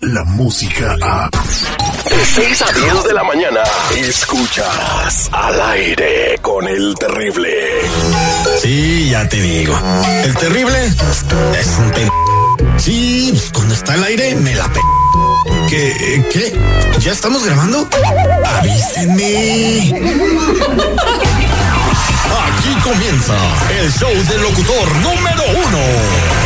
la música a... De 6 a 10 de la mañana, escuchas al aire con el terrible. Sí, ya te digo. El terrible es un pe... Sí, pues cuando está al aire me la pe... ¿Qué? ¿Qué? ¿Ya estamos grabando? Avísenme. Aquí comienza el show del locutor número uno.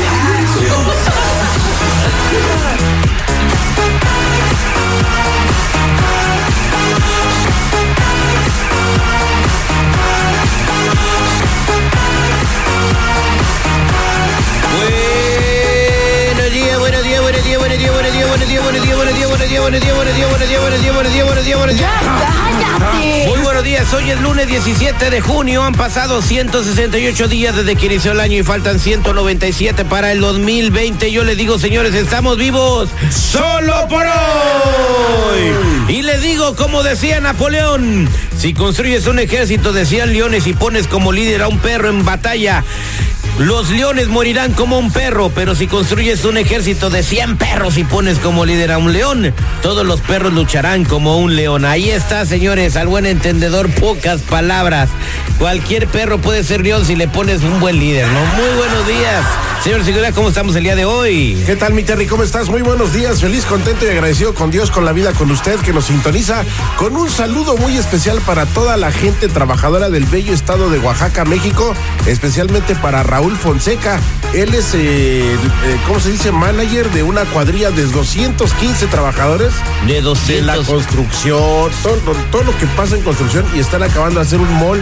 buenos días, buenos días, buenos días, buenos días, buenos días, buenos días, buenos días. Muy buenos días, hoy es lunes 17 de junio, han pasado 168 días desde que inició el año y faltan 197 para el 2020. Yo les digo, señores, estamos vivos solo por hoy. Y les digo, como decía Napoleón, si construyes un ejército de 100 leones y pones como líder a un perro en batalla, los leones morirán como un perro, pero si construyes un ejército de 100 perros y pones como líder a un león, todos los perros lucharán como un león. Ahí está, señores, al buen entendedor, pocas palabras. Cualquier perro puede ser león si le pones un buen líder, ¿no? Muy buenos días. Señor Seguridad, ¿cómo estamos el día de hoy? ¿Qué tal, mi Terry? ¿Cómo estás? Muy buenos días. Feliz, contento y agradecido con Dios, con la vida, con usted que nos sintoniza. Con un saludo muy especial para toda la gente trabajadora del bello estado de Oaxaca, México. Especialmente para Raúl Fonseca. Él es, eh, eh, ¿cómo se dice? Manager de una cuadrilla de 215 trabajadores. De De 200. la construcción, todo, todo lo que pasa en construcción y están acabando de hacer un mall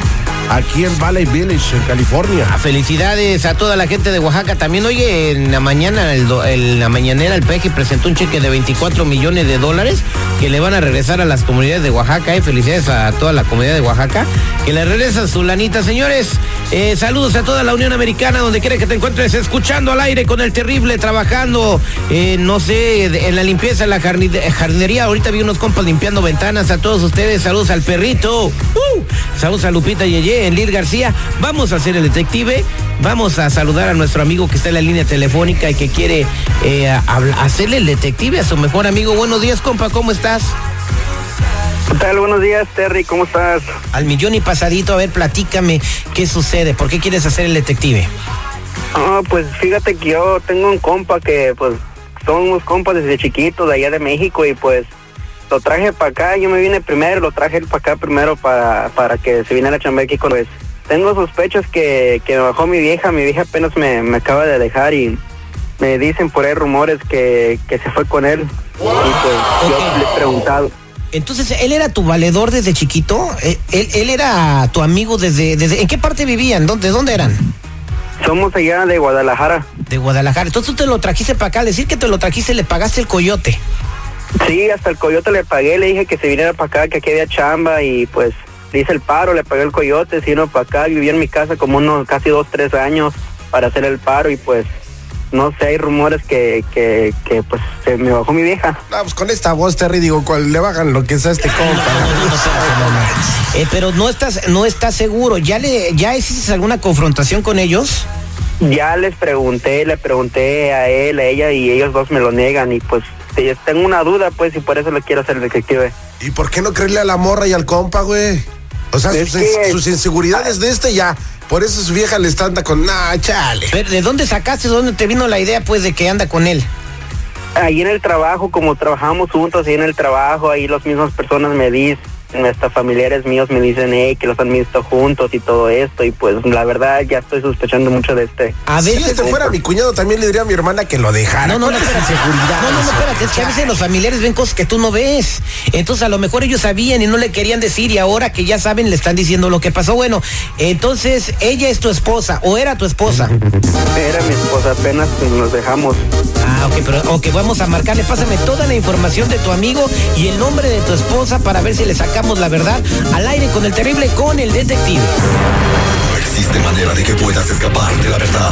aquí en Valley Village, en California. Ah, Felicidades a toda la gente de Oaxaca. También, oye, en la mañana, en la mañanera, el PEGI presentó un cheque de 24 millones de dólares que le van a regresar a las comunidades de Oaxaca. Eh. Felicidades a toda la comunidad de Oaxaca que le regresa su lanita. Señores, eh, saludos a toda la Unión Americana, donde quiera que te encuentres, escuchando al aire con el terrible, trabajando, eh, no sé, en la limpieza, en la jardinería. Ahorita vi unos compas limpiando ventanas. A todos ustedes, saludos al perrito. ¡Uh! Saludos a Lupita Yeye, en Lil García. Vamos a hacer el detective. Vamos a saludar a nuestro amigo que está en la línea telefónica y que quiere eh, hacerle el detective a su mejor amigo. Buenos días, compa, ¿cómo estás? ¿Qué tal? Buenos días, Terry, ¿cómo estás? Al millón y pasadito, a ver, platícame qué sucede, por qué quieres hacer el detective. Ah, pues fíjate que yo tengo un compa que, pues, somos compas desde chiquito de allá de México y pues lo traje para acá, yo me vine primero, lo traje para acá primero para, para que se viniera a chambear aquí con pues tengo sospechas que, que me bajó mi vieja, mi vieja apenas me, me acaba de dejar y me dicen por ahí rumores que, que se fue con él y pues yo le he preguntado. Entonces, ¿él era tu valedor desde chiquito? ¿Él, él- él era tu amigo desde, desde... ¿En qué parte vivían? ¿Dónde, dónde eran? Somos allá de Guadalajara. De Guadalajara. Entonces tú te lo trajiste para acá. Decir que te lo trajiste, le pagaste el coyote. Sí, hasta el coyote le pagué, le dije que se viniera para acá, que aquí había chamba y pues le hice el paro, le pagué el coyote, se vino para acá, vivió en mi casa como unos casi dos, tres años para hacer el paro y pues no sé, hay rumores que, que, que pues se me bajó mi vieja. Ah, pues con esta voz, Terry, digo, cual- le bajan lo que es a este compa. Eh, pero no estás, no estás seguro. ¿Ya le, ya hiciste alguna confrontación con ellos? Ya les pregunté, le pregunté a él, a ella y ellos dos me lo niegan y pues tengo una duda pues y por eso le quiero hacer el detective. ¿Y por qué no creerle a la morra y al compa, güey? O sea, sus, inseguridades de este ya. Por eso su vieja le está anda con, nah, chale. Pero, ¿De dónde sacaste, dónde te vino la idea, pues, de que anda con él? Ahí en el trabajo, como trabajamos juntos, ahí en el trabajo, ahí las mismas personas me dicen, hasta familiares míos me dicen eh, que los han visto juntos y todo esto y pues la verdad ya estoy sospechando mucho de este. A Si veces este fuera mi cuñado, también le diría a mi hermana que lo dejara. No, no, no, ¿Cuál es espérate. No, no, no, espérate. Es que a veces los familiares ven cosas que tú no ves. Entonces, a lo mejor ellos sabían y no le querían decir, y ahora que ya saben, le están diciendo lo que pasó. Bueno, entonces, ella es tu esposa o era tu esposa. Era mi esposa, apenas nos dejamos. Ah, ok, pero ok, vamos a marcarle. Pásame toda la información de tu amigo y el nombre de tu esposa para ver si le sacamos la verdad al aire con el terrible con el detective. No existe manera de que puedas escapar de la verdad.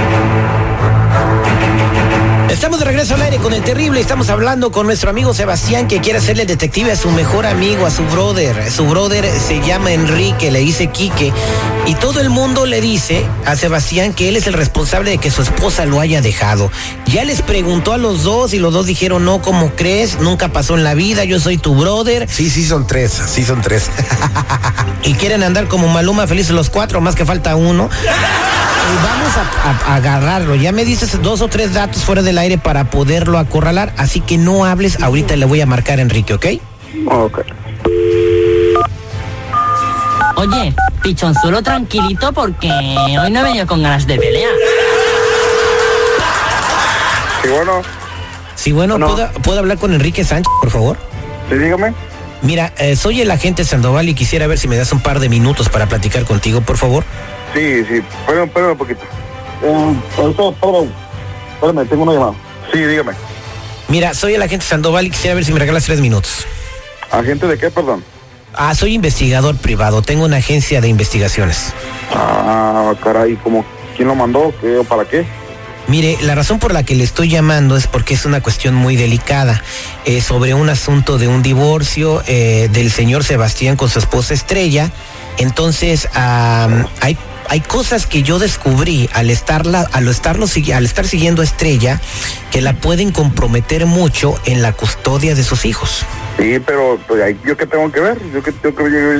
Estamos de regreso al aire con el terrible. Estamos hablando con nuestro amigo Sebastián que quiere hacerle detective a su mejor amigo, a su brother. Su brother se llama Enrique, le dice Quique. Y todo el mundo le dice a Sebastián que él es el responsable de que su esposa lo haya dejado. Ya les preguntó a los dos y los dos dijeron, no, ¿cómo crees? Nunca pasó en la vida, yo soy tu brother. Sí, sí son tres, sí son tres. y quieren andar como Maluma felices los cuatro, más que falta uno. Y vamos a, a- a agarrarlo. Ya me dices dos o tres datos fuera del aire para poderlo acorralar, así que no hables. Ahorita le voy a marcar a Enrique, ¿ok? Ok. Oye, pichonzuelo tranquilito porque hoy no he venido con ganas de pelear. Sí, bueno, Sí, bueno, No. ¿puedo, ¿puedo hablar con Enrique Sánchez, por favor? sí, dígame. Mira, eh, soy el agente Sandoval y quisiera ver si me das un par de minutos para platicar contigo, por favor. Sí, sí, espérame, espérame un poquito. Eh, ahorita, espérame, espérame, tengo una llamada. Sí, dígame. Mira, soy el agente Sandoval y quisiera ver si me regalas tres minutos. ¿Agente de qué, perdón? Ah, soy investigador privado, tengo una agencia de investigaciones. Ah, caray, ¿cómo, ¿quién lo mandó? ¿Qué, o ¿Para qué? Mire, la razón por la que le estoy llamando es porque es una cuestión muy delicada eh, sobre un asunto de un divorcio eh, del señor Sebastián con su esposa Estrella. Entonces, am, hay, hay cosas que yo descubrí al, estarla, al, estarlo, al estar siguiendo a Estrella que la pueden comprometer mucho en la custodia de sus hijos. Sí, pero pues, ¿yo qué tengo que ver? ¿Yo, que? Yo,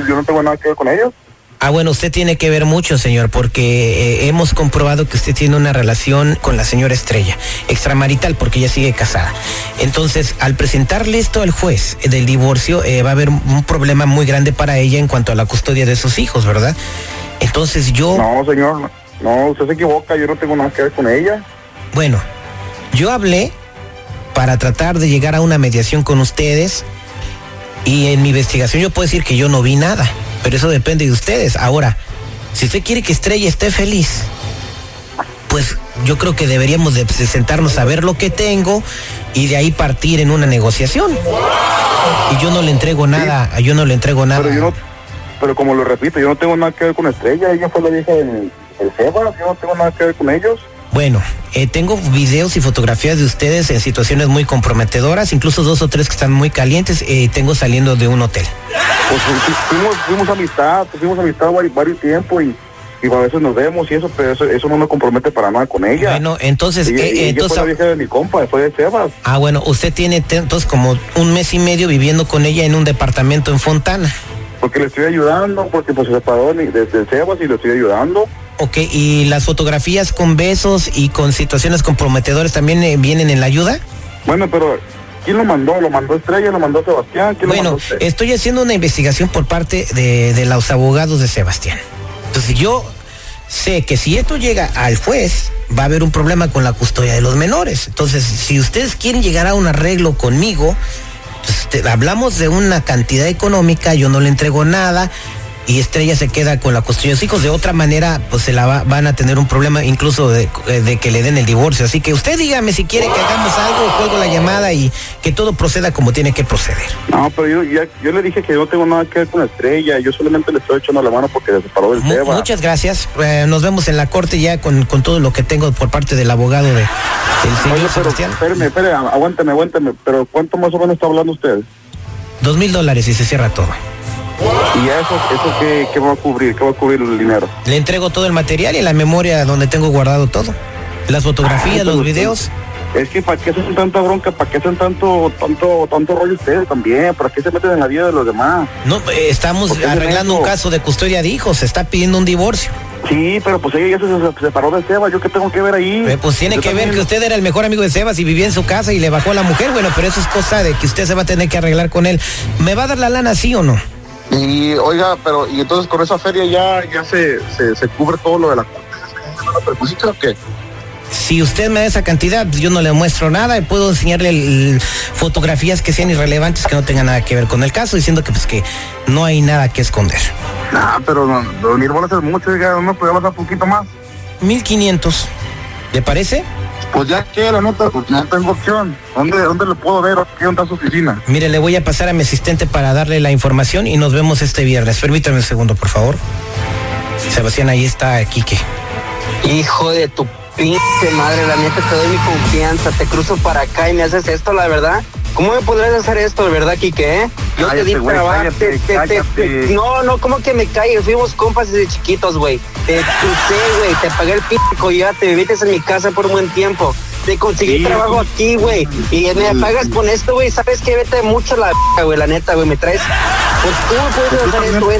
yo no tengo nada que ver con ellos. Ah, bueno, usted tiene que ver mucho, señor, porque eh, hemos comprobado que usted tiene una relación con la señora Estrella, extramarital, porque ella sigue casada. Entonces, al presentarle esto al juez del divorcio, eh, va a haber un problema muy grande para ella en cuanto a la custodia de sus hijos, ¿verdad? Entonces yo, No, señor, no, usted se equivoca, yo no tengo nada que ver con ella. bueno, yo hablé para tratar de llegar a una mediación con ustedes y en mi investigación yo puedo decir que yo no vi nada, pero eso depende de ustedes. Ahora, si usted quiere que Estrella esté feliz, pues yo creo que deberíamos de sentarnos a ver lo que tengo y de ahí partir en una negociación. Y yo no le entrego nada, yo no le entrego nada. Pero yo no, pero como lo repito, yo no tengo nada que ver con Estrella, ella fue la vieja del, del Sebas, yo no tengo nada que ver con ellos. Bueno, eh, tengo videos y fotografías de ustedes en situaciones muy comprometedoras, incluso dos o tres que están muy calientes, eh, tengo saliendo de un hotel. Pues fu- fuimos, fuimos amistad, fuimos amistad varios, varios tiempos y, y a veces nos vemos y eso, pero eso, eso no me compromete para nada con ella. Bueno, entonces, eh, ella entonces, fue la vieja de mi compa, fue de Sebas. ah, bueno, usted tiene entonces como un mes y medio viviendo con ella en un departamento en Fontana. Porque le estoy ayudando, porque pues se separó de, de- de Sebas y le estoy ayudando. Ok, y las fotografías con besos y con situaciones comprometedoras también eh, vienen en la ayuda. Bueno, pero ¿quién lo mandó? ¿Lo mandó Estrella? ¿Lo mandó Sebastián? ¿Quién lo Bueno, mandó usted? estoy haciendo una investigación por parte de, de los abogados de Sebastián. Entonces yo sé que si esto llega al juez, va a haber un problema con la custodia de los menores. Entonces, si ustedes quieren llegar a un arreglo conmigo, pues, hablamos de una cantidad económica, yo no le entrego nada. Y Estrella se queda con la custodia de sus hijos. De otra manera, pues se la va- van a tener un problema incluso de, de que le den el divorcio. Así que usted dígame si quiere que hagamos algo, cuelgo la llamada y que todo proceda como tiene que proceder. No, pero yo, ya- yo le dije que no tengo nada que ver con Estrella, yo solamente le estoy echando la mano porque se separó del Mu- Sebas. muchas gracias. Eh, nos vemos en la corte ya con, con todo lo que tengo por parte del abogado de, del señor Oye, pero Sebastián. espérame, espérame, aguántame, aguántame, pero ¿cuánto más o menos está hablando usted? Dos mil dólares y se cierra todo. ¿Y eso, eso qué, qué va a cubrir? ¿Qué va a cubrir el dinero? Le entrego todo el material y la memoria donde tengo guardado todo. Las fotografías, Ah, los videos. Es que ¿para qué hacen tanta bronca? ¿Para qué hacen tanto, tanto, tanto rollo ustedes también? ¿Para qué se meten en la vida de los demás? No, eh, estamos ¿Por qué hacen arreglando un caso de custodia de hijos. Se está pidiendo un divorcio. Sí, pero pues ella ya se, se separó de Seba. ¿Yo qué tengo que ver ahí? Eh, pues tiene Yo que ver que usted era el mejor amigo de Sebas y vivía en su casa y le bajó a la mujer. Bueno, pero eso es cosa de que usted se va a tener que arreglar con él. ¿Me va a dar la lana sí o no? Y oiga, pero y entonces con esa feria ya, ya se, se, se cubre todo lo de la perjudica o qué? Si usted me da esa cantidad, yo no le muestro nada y puedo enseñarle el- fotografías que sean irrelevantes, que no tengan nada que ver con el caso, diciendo que pues que no hay nada que esconder. Ah, pero no, mil bolas es mucho, oiga, no podía bajar un poquito más. 1500. ¿Le parece? Pues ya que la nota, pues no tengo opción. ¿Dónde, dónde lo puedo ver? ¿Qué onda su oficina? Mire, le voy a pasar a mi asistente para darle la información y nos vemos este viernes. Permítame un segundo, por favor. Sebastián, ahí está Quique. Hijo de tu pinche madre, la neta te doy mi confianza, te cruzo para acá y me haces esto, la verdad. ¿Cómo me podrías hacer esto, de verdad, Quique? eh? Yo te di güey, trabajo, cállate, te- te- te- cállate. te- no, no, ¿cómo que me calles? Fuimos compas desde chiquitos, güey. Te crucé, güey, te pagué el pinche collate, viviste en mi casa por un buen tiempo. Te conseguí Sí, trabajo aquí, güey. Y me pagas con esto, güey. ¿Sabes qué? Vete mucho la güey, la neta, güey. Me traes. Pues, ¿Cómo puedes hacer esto, güey?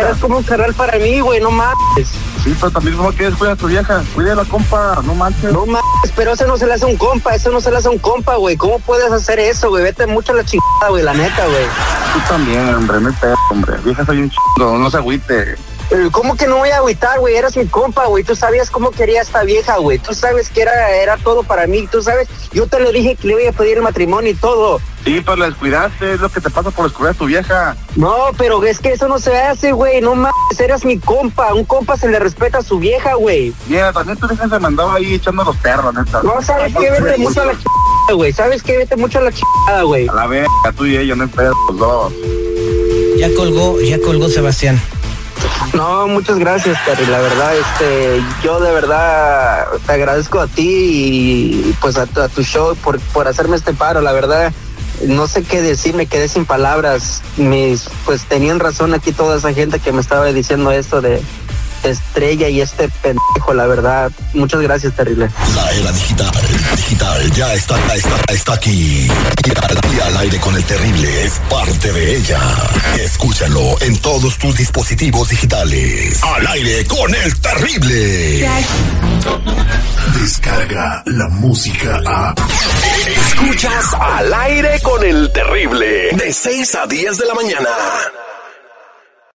Eres como un que carnal para mí, güey, no mames. Sí, pero también no que descuida a tu vieja. Cuide la compa, no manches. No mames, pero eso no se le hace a un compa, eso no se le hace a un compa, güey. ¿Cómo puedes hacer eso, güey? Vete mucho a la chingada, güey, la neta, güey. Tú también, hombre, no hay pedo, hombre. Vieja soy un chingo, no se agüite. Eh, ¿Cómo que no voy a agüitar, güey? Eras mi compa, güey. Tú sabías cómo quería esta vieja, güey. Tú sabes que era, era todo para mí. Tú sabes, yo te lo dije que le iba a pedir el matrimonio y todo. Sí, pero la descuidaste, es lo que te pasa por descuidar a tu vieja. No, pero es que eso no se hace, güey. No mames, eras mi compa. Un compa se le respeta a su vieja, güey. Mira, también tu vieja se mandaba ahí echando los perros, neta. No, ¿sabes qué? Vete mucho a la chingada, güey. ¿Sabes qué? Vete mucho a la chingada, güey. A la verga, tú y ella, no pedo, los dos. Ya colgó, ya colgó Sebastián. No, muchas gracias, Cari. La verdad, este, yo de verdad te agradezco a ti y pues a, tu- show por, por hacerme este paro. La verdad, no sé qué decir, me quedé sin palabras. Mis, pues tenían razón aquí toda esa gente que me estaba diciendo esto de estrella y este pendejo, la verdad. Muchas gracias, terrible. La era digital, digital, ya está, está, está aquí. Y al, y al aire con el terrible es parte de ella. Escúchalo en todos tus dispositivos digitales. Al aire con el terrible. Descarga la música a. Escuchas al aire con el terrible. De 6 a 10 de la mañana.